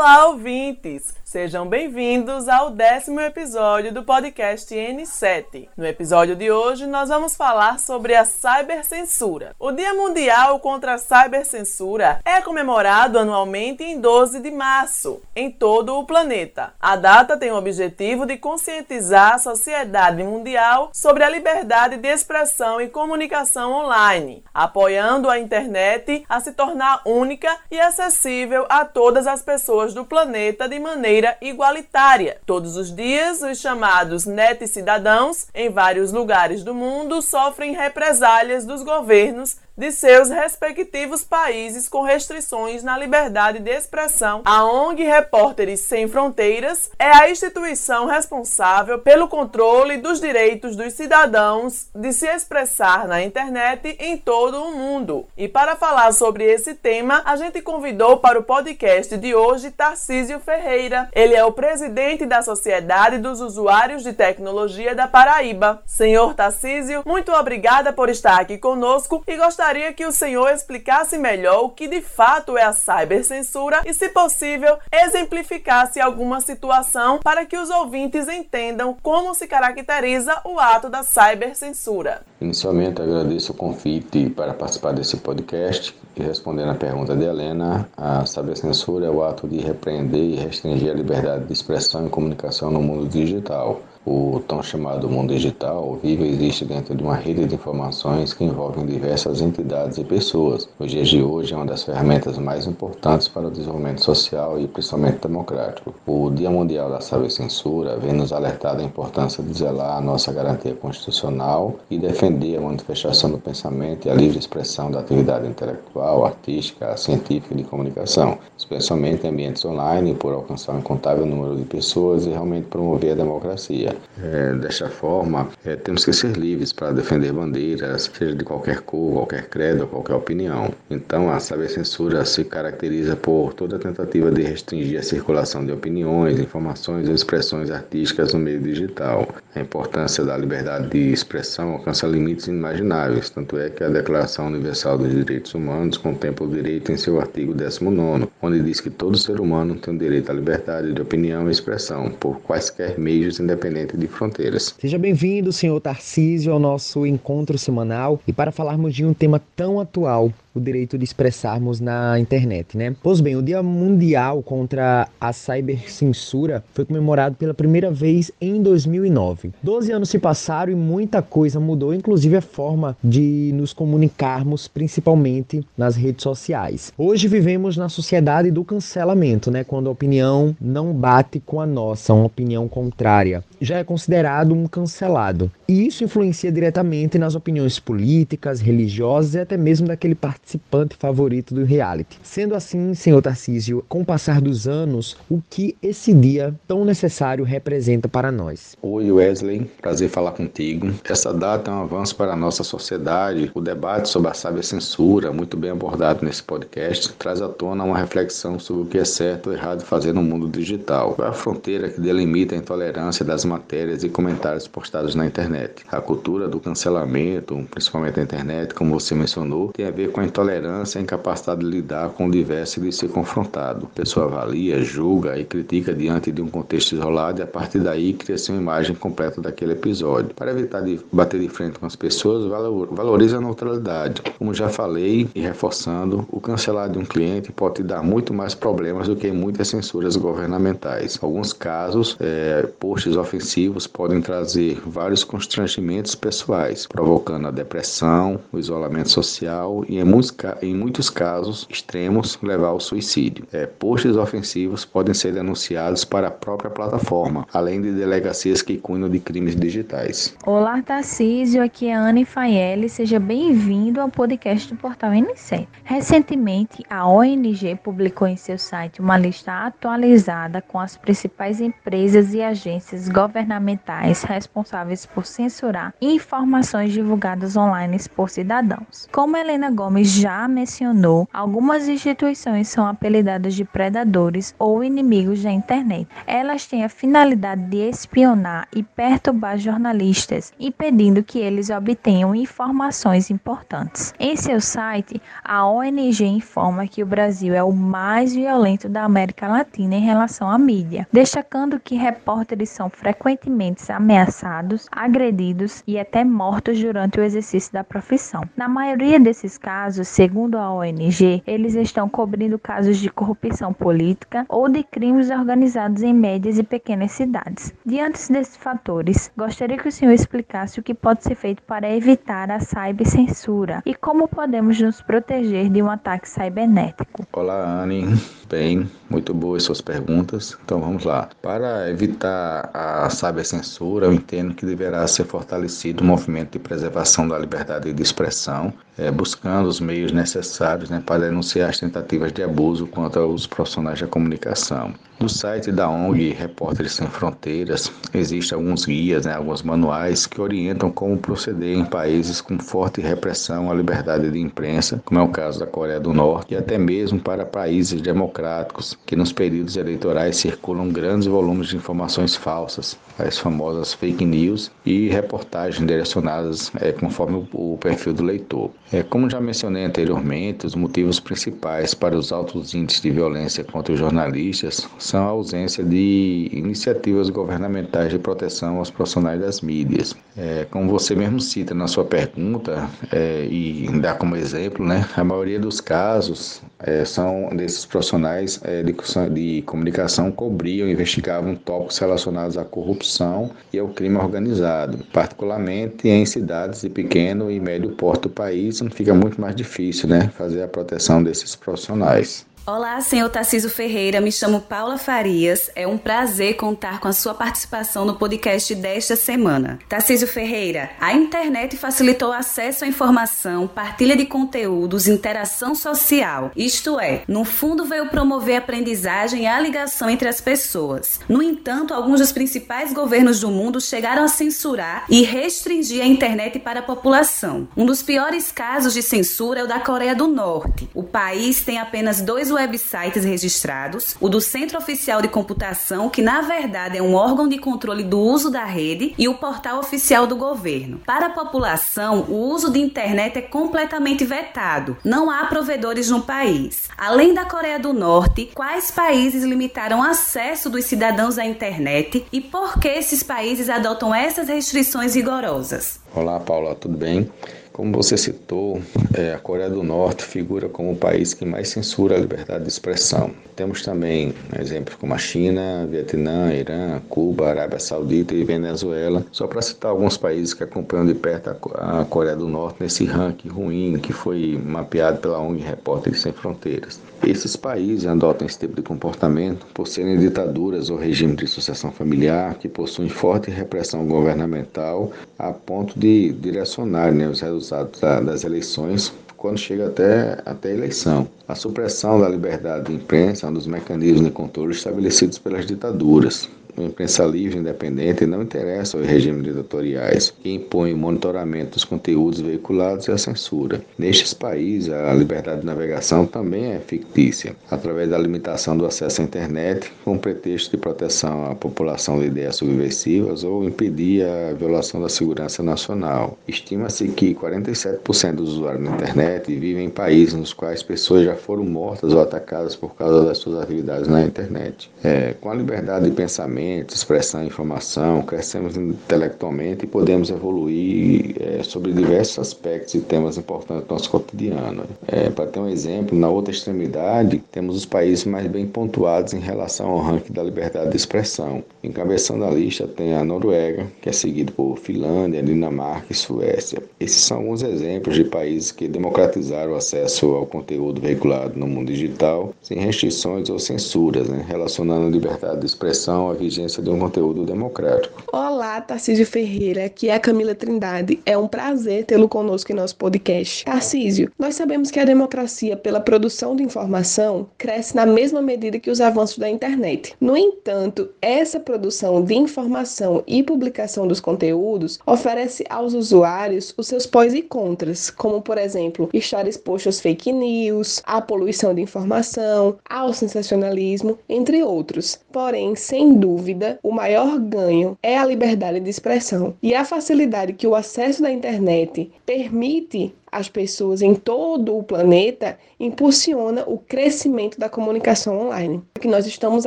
Olá, ouvintes! Sejam bem-vindos ao décimo episódio do podcast N7. No episódio de hoje, nós vamos falar sobre a cibercensura. O Dia Mundial contra a Cibercensura é comemorado anualmente em 12 de março, em todo o planeta. A data tem o objetivo de conscientizar a sociedade mundial sobre a liberdade de expressão e comunicação online, apoiando a internet a se tornar única e acessível a todas as pessoas do planeta de maneira maneira igualitária. Todos os dias, os chamados net cidadãos em vários lugares do mundo sofrem represálias dos governos de seus respectivos países com restrições na liberdade de expressão. A ONG Repórteres Sem Fronteiras é a instituição responsável pelo controle dos direitos dos cidadãos de se expressar na internet em todo o mundo. E para falar sobre esse tema, a gente convidou para o podcast de hoje Tarcísio Ferreira. Ele é o presidente da Sociedade dos Usuários de Tecnologia da Paraíba. Senhor Tarcísio, muito obrigada por estar aqui conosco e gostaria gostaria que o senhor explicasse melhor o que de fato é a cibercensura e, se possível, exemplificasse alguma situação para que os ouvintes entendam como se caracteriza o ato da cibercensura. Inicialmente, agradeço o convite para participar desse podcast e respondendo à pergunta de Helena, a cibercensura é o ato de repreender e restringir a liberdade de expressão e comunicação no mundo digital o tão chamado mundo digital vive e existe dentro de uma rede de informações que envolvem diversas entidades e pessoas. Nos dias de hoje é uma das ferramentas mais importantes para o desenvolvimento social e principalmente democrático. O Dia Mundial da Censura vem nos alertar da importância de zelar a nossa garantia constitucional e defender a manifestação do pensamento e a livre expressão da atividade intelectual, artística, científica e de comunicação, especialmente em ambientes online, por alcançar um incontável número de pessoas e realmente promover a democracia. É, desta forma, é, temos que ser livres para defender bandeiras, seja de qualquer cor, qualquer credo, qualquer opinião. Então, a censura se caracteriza por toda tentativa de restringir a circulação de opiniões, informações ou expressões artísticas no meio digital. A importância da liberdade de expressão alcança limites inimagináveis, tanto é que a Declaração Universal dos Direitos Humanos contempla o direito em seu artigo 19, onde diz que todo ser humano tem o direito à liberdade de opinião e expressão, por quaisquer meios independentes de fronteiras. Seja bem-vindo, senhor Tarcísio, ao nosso encontro semanal e para falarmos de um tema tão atual o direito de expressarmos na internet, né? Pois bem, o Dia Mundial contra a Cybercensura foi comemorado pela primeira vez em 2009. Doze anos se passaram e muita coisa mudou, inclusive a forma de nos comunicarmos, principalmente nas redes sociais. Hoje vivemos na sociedade do cancelamento, né? Quando a opinião não bate com a nossa, uma opinião contrária, já é considerado um cancelado. E isso influencia diretamente nas opiniões políticas, religiosas e até mesmo daquele partido participante favorito do reality. Sendo assim, senhor Tarcísio, com o passar dos anos, o que esse dia tão necessário representa para nós? Oi, Wesley, prazer falar contigo. Essa data é um avanço para a nossa sociedade. O debate sobre a sábia censura, muito bem abordado nesse podcast, traz à tona uma reflexão sobre o que é certo ou errado fazer no mundo digital. É a fronteira que delimita a intolerância das matérias e comentários postados na internet? A cultura do cancelamento, principalmente na internet, como você mencionou, tem a ver com a intolerância a incapacidade de lidar com o diverso e de ser confrontado. A pessoa avalia, julga e critica diante de um contexto isolado e a partir daí cria-se uma imagem completa daquele episódio. Para evitar de bater de frente com as pessoas, valoriza a neutralidade. Como já falei e reforçando, o cancelar de um cliente pode te dar muito mais problemas do que muitas censuras governamentais. Alguns casos, é, posts ofensivos podem trazer vários constrangimentos pessoais, provocando a depressão, o isolamento social e, em muitos, em muitos casos extremos, levar ao suicídio. É, posts ofensivos podem ser denunciados para a própria plataforma, além de delegacias que cuidam de crimes digitais. Olá, Tarcísio, aqui é Ana Faeli, seja bem-vindo ao podcast do Portal N7. Recentemente, a ONG publicou em seu site uma lista atualizada com as principais empresas e agências governamentais responsáveis por censurar informações divulgadas online por cidadãos. Como Helena Gomes já mencionou, algumas instituições são apelidadas de predadores ou inimigos da internet. Elas têm a finalidade de espionar e perturbar jornalistas, impedindo que eles obtenham informações importantes. Em seu site, a ONG informa que o Brasil é o mais violento da América Latina em relação à mídia, destacando que repórteres são frequentemente ameaçados, agredidos e até mortos durante o exercício da profissão. Na maioria desses casos, segundo a ONG, eles estão cobrindo casos de corrupção política ou de crimes organizados em médias e pequenas cidades. Diante desses fatores, gostaria que o senhor explicasse o que pode ser feito para evitar a cibercensura e como podemos nos proteger de um ataque cibernético. Olá, Anne. Bem, muito boas suas perguntas. Então vamos lá. Para evitar a cybercensura, eu entendo que deverá ser fortalecido o movimento de preservação da liberdade de expressão, é, buscando os meios necessários né, para denunciar as tentativas de abuso contra os profissionais da comunicação. No site da ONG Repórteres Sem Fronteiras, existem alguns guias, né, alguns manuais que orientam como proceder em países com forte repressão à liberdade de imprensa, como é o caso da Coreia do Norte, e até mesmo para países democráticos, que nos períodos eleitorais circulam grandes volumes de informações falsas, as famosas fake news, e reportagens direcionadas é, conforme o, perfil do leitor. É, como já mencionei anteriormente, os motivos principais para os altos índices de violência contra os jornalistas são a ausência de iniciativas governamentais de proteção aos profissionais das mídias. É, como você mesmo cita na sua pergunta é, e dá como exemplo, né, a maioria dos casos é, são desses profissionais é, de, de comunicação cobriam investigavam tópicos relacionados à corrupção e ao crime organizado, particularmente em cidades de pequeno e médio porte do país, onde fica muito mais difícil né, fazer a proteção desses profissionais. Olá, senhor Tarciso Ferreira. Me chamo Paula Farias. É um prazer contar com a sua participação no podcast desta semana. Tarciso Ferreira, a internet facilitou acesso à informação, partilha de conteúdos, interação social. Isto é, no fundo veio promover a aprendizagem e a ligação entre as pessoas. No entanto, alguns dos principais governos do mundo chegaram a censurar e restringir a internet para a população. Um dos piores casos de censura é o da Coreia do Norte. O país tem apenas dois websites registrados, o do Centro Oficial de Computação, que na verdade é um órgão de controle do uso da rede, e o portal oficial do governo. Para a população, o uso de internet é completamente vetado. Não há provedores no país. Além da Coreia do Norte, quais países limitaram acesso dos cidadãos à internet e por que esses países adotam essas restrições rigorosas? Olá, Paula, tudo bem? Como você citou, é, a Coreia do Norte figura como o país que mais censura a liberdade de expressão. Temos também exemplos como a China, Vietnã, Irã, Cuba, Arábia Saudita e Venezuela, só para citar alguns países que acompanham de perto a Coreia do Norte nesse ranking ruim que foi mapeado pela ONG Repórteres Sem Fronteiras. Esses países adotam esse tipo de comportamento por serem ditaduras ou regimes de sucessão familiar que possuem forte repressão governamental a ponto de direcionar né, os resultados das eleições quando chega até, até a eleição. A supressão da liberdade de imprensa é um dos mecanismos de controle estabelecidos pelas ditaduras imprensa livre independente não interessa aos regimes ditatoriais, que impõem o monitoramento dos conteúdos veiculados e a censura. Nestes países, a liberdade de navegação também é fictícia, através da limitação do acesso à internet, com pretexto de proteção à população de ideias subversivas ou impedir a violação da segurança nacional. Estima-se que 47% dos usuários da internet vivem em países nos quais pessoas já foram mortas ou atacadas por causa das suas atividades na internet. É, com a liberdade de pensamento, expressão, informação, crescemos intelectualmente e podemos evoluir é, sobre diversos aspectos e temas importantes do nosso cotidiano. É, Para ter um exemplo, na outra extremidade, temos os países mais bem pontuados em relação ao ranking da liberdade de expressão. Encabeçando a lista tem a Noruega, que é seguido por Finlândia, Dinamarca e Suécia. Esses são alguns exemplos de países que democratizaram o acesso ao conteúdo veiculado no mundo digital, sem restrições ou censuras, né, relacionando a liberdade de expressão à vigência de um conteúdo democrático. Olá, Tarcísio Ferreira, aqui é a Camila Trindade. É um prazer tê-lo conosco em nosso podcast. Tarcísio, nós sabemos que a democracia pela produção de informação cresce na mesma medida que os avanços da internet. No entanto, essa produção de informação e publicação dos conteúdos oferece aos usuários os seus pós e contras, como por exemplo, estar exposto fake news, à poluição de informação, ao sensacionalismo, entre outros. Porém, sem dúvida, o maior ganho é a liberdade de expressão e a facilidade que o acesso da internet permite as pessoas em todo o planeta impulsiona o crescimento da comunicação online. Que nós estamos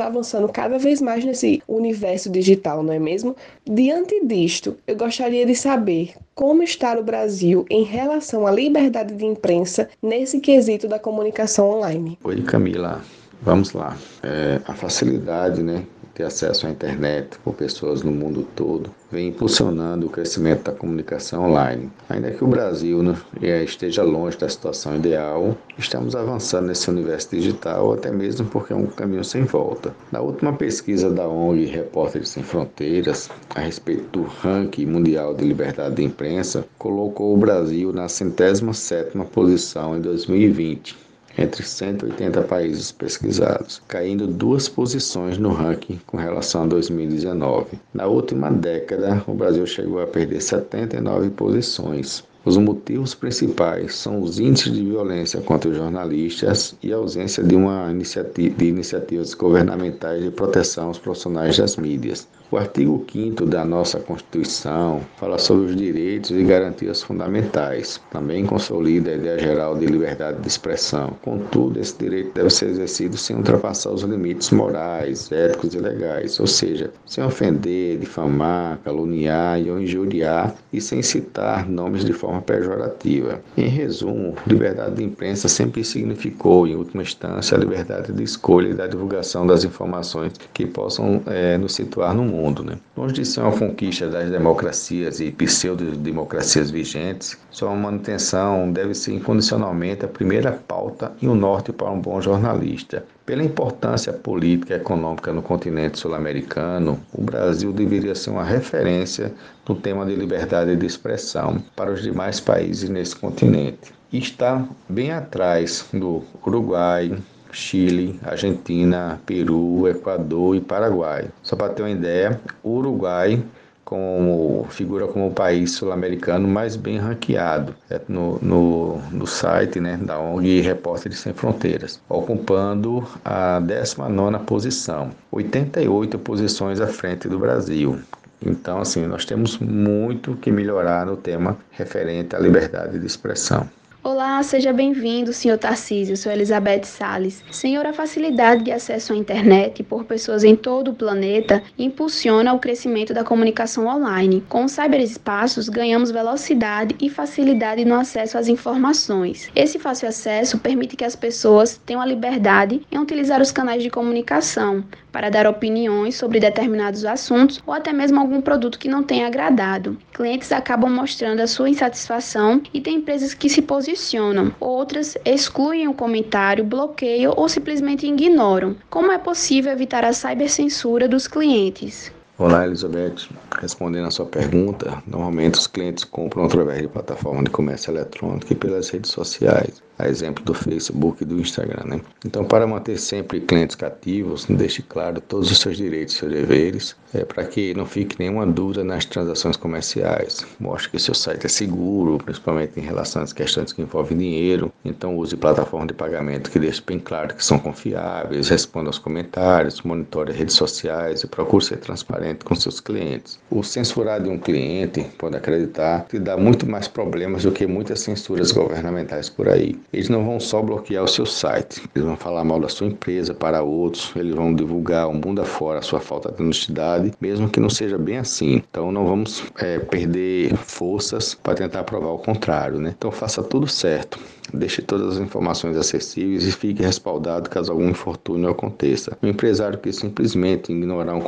avançando cada vez mais nesse universo digital, não é mesmo? Diante disto, eu gostaria de saber como está o Brasil em relação à liberdade de imprensa nesse quesito da comunicação online. Oi, Camila. Vamos lá. É, a facilidade, né, ter acesso à internet por pessoas no mundo todo, vem impulsionando o crescimento da comunicação online. Ainda que o Brasil né, esteja longe da situação ideal, estamos avançando nesse universo digital, até mesmo porque é um caminho sem volta. Na última pesquisa da ONG Repórteres Sem Fronteiras, a respeito do ranking mundial de liberdade de imprensa, colocou o Brasil na centésima sétima posição em 2020 entre 180 países pesquisados, caindo duas posições no ranking com relação a 2019. Na última década, o Brasil chegou a perder 79 posições. Os motivos principais são os índices de violência contra os jornalistas e a ausência de uma iniciativa, de iniciativas governamentais de proteção aos profissionais das mídias. O artigo 5 da nossa Constituição fala sobre os direitos e garantias fundamentais. Também consolida a ideia geral de liberdade de expressão. Contudo, esse direito deve ser exercido sem ultrapassar os limites morais, éticos e legais, ou seja, sem ofender, difamar, caluniar ou injuriar e sem citar nomes de forma pejorativa. Em resumo, liberdade de imprensa sempre significou, em última instância, a liberdade de escolha e da divulgação das informações que possam é, nos situar no mundo mundo. Né? Longe de ser uma conquista das democracias e pseudo-democracias vigentes, sua manutenção deve ser incondicionalmente a primeira pauta e o norte para um bom jornalista. Pela importância política e econômica no continente sul-americano, o Brasil deveria ser uma referência no tema de liberdade de expressão para os demais países nesse continente. Está bem atrás do Uruguai, Chile, Argentina, Peru, Equador e Paraguai. Só para ter uma ideia, o Uruguai como figura como o país sul-americano mais bem ranqueado é, no, no, no, site né, da ONG Repórteres Sem Fronteiras, ocupando a 19ª posição, 88 posições à frente do Brasil. Então, assim, nós temos muito que melhorar no tema referente à liberdade de expressão. Olá, seja bem-vindo, senhor Tarcísio. Sou Elizabeth Sales. Senhor, a facilidade de acesso à internet por pessoas em todo o planeta impulsiona o crescimento da comunicação online. Com os cyberespaços, ganhamos velocidade e facilidade no acesso às informações. Esse fácil acesso permite que as pessoas tenham a liberdade em utilizar os canais de comunicação para dar opiniões sobre determinados assuntos ou até mesmo algum produto que não tenha agradado. Clientes acabam mostrando a sua insatisfação e tem empresas que se posicionam, outras excluem o comentário, bloqueiam ou simplesmente ignoram. Como é possível evitar a cibercensura dos clientes? Olá, Elizabeth. Respondendo a sua pergunta, normalmente os clientes compram através de plataforma de comércio eletrônico e pelas redes sociais a exemplo do Facebook e do Instagram. Né? Então, para manter sempre clientes cativos, deixe claro todos os seus direitos e seus deveres, é, para que não fique nenhuma dúvida nas transações comerciais. Mostre que seu site é seguro, principalmente em relação às questões que envolvem dinheiro. Então, use plataformas de pagamento que deixem bem claro que são confiáveis, responda aos comentários, monitore redes sociais e procure ser transparente com seus clientes. O censurar de um cliente, pode acreditar, te dá muito mais problemas do que muitas censuras governamentais por aí eles não vão só bloquear o seu site, eles vão falar mal da sua empresa para outros, eles vão divulgar o mundo afora a sua falta de honestidade, mesmo que não seja bem assim. Então não vamos é, perder forças para tentar provar o contrário, né? Então faça tudo certo. Deixe todas as informações acessíveis e fique respaldado caso algum infortúnio aconteça. Um empresário que simplesmente ignorar um,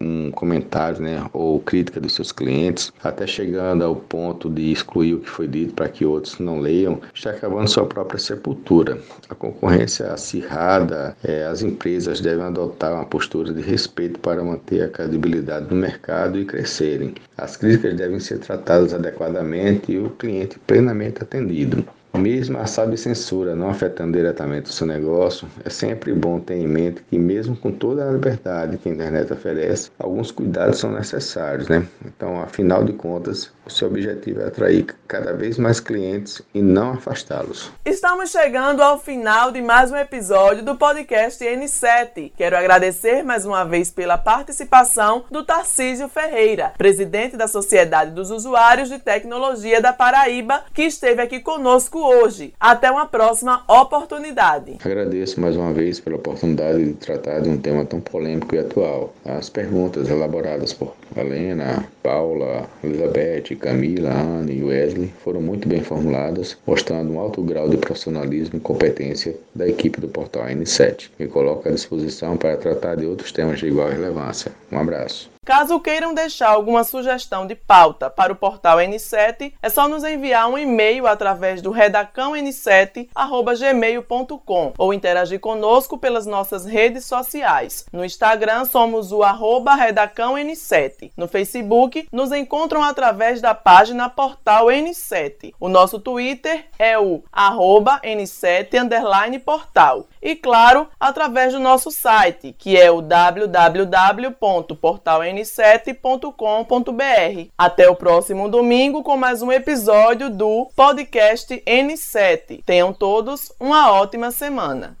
um comentário né, ou crítica dos seus clientes, até chegando ao ponto de excluir o que foi dito para que outros não leiam, está acabando sua própria sepultura. A concorrência acirrada, é, as empresas devem adotar uma postura de respeito para manter a credibilidade no mercado e crescerem. As críticas devem ser tratadas adequadamente e o cliente plenamente atendido. Mesmo a sábia censura não afetando diretamente o seu negócio, é sempre bom ter em mente que, mesmo com toda a liberdade que a internet oferece, alguns cuidados são necessários, né? Então, afinal de contas, o seu objetivo é atrair cada vez mais clientes e não afastá-los. Estamos chegando ao final de mais um episódio do podcast N7. Quero agradecer mais uma vez pela participação do Tarcísio Ferreira, presidente da Sociedade dos Usuários de Tecnologia da Paraíba, que esteve aqui conosco hoje. Até uma próxima oportunidade. Agradeço mais uma vez pela oportunidade de tratar de um tema tão polêmico e atual. As perguntas elaboradas por Helena, Paula, Elizabeth, Camila, Ana e Wesley foram muito bem formuladas, mostrando um alto grau de profissionalismo e competência da equipe do portal N7, que coloca à disposição para tratar de outros temas de igual relevância. Um abraço. Caso queiram deixar alguma sugestão de pauta para o portal N7, é só nos enviar um e-mail através do redacãon7@gmail.com ou interagir conosco pelas nossas redes sociais. No Instagram somos o arroba redacãon7. No Facebook nos encontram através da página Portal N7. O nosso Twitter é o arroba N7 portal. E claro, através do nosso site, que é o www.portaln7 n7.com.br. Até o próximo domingo com mais um episódio do podcast N7. Tenham todos uma ótima semana.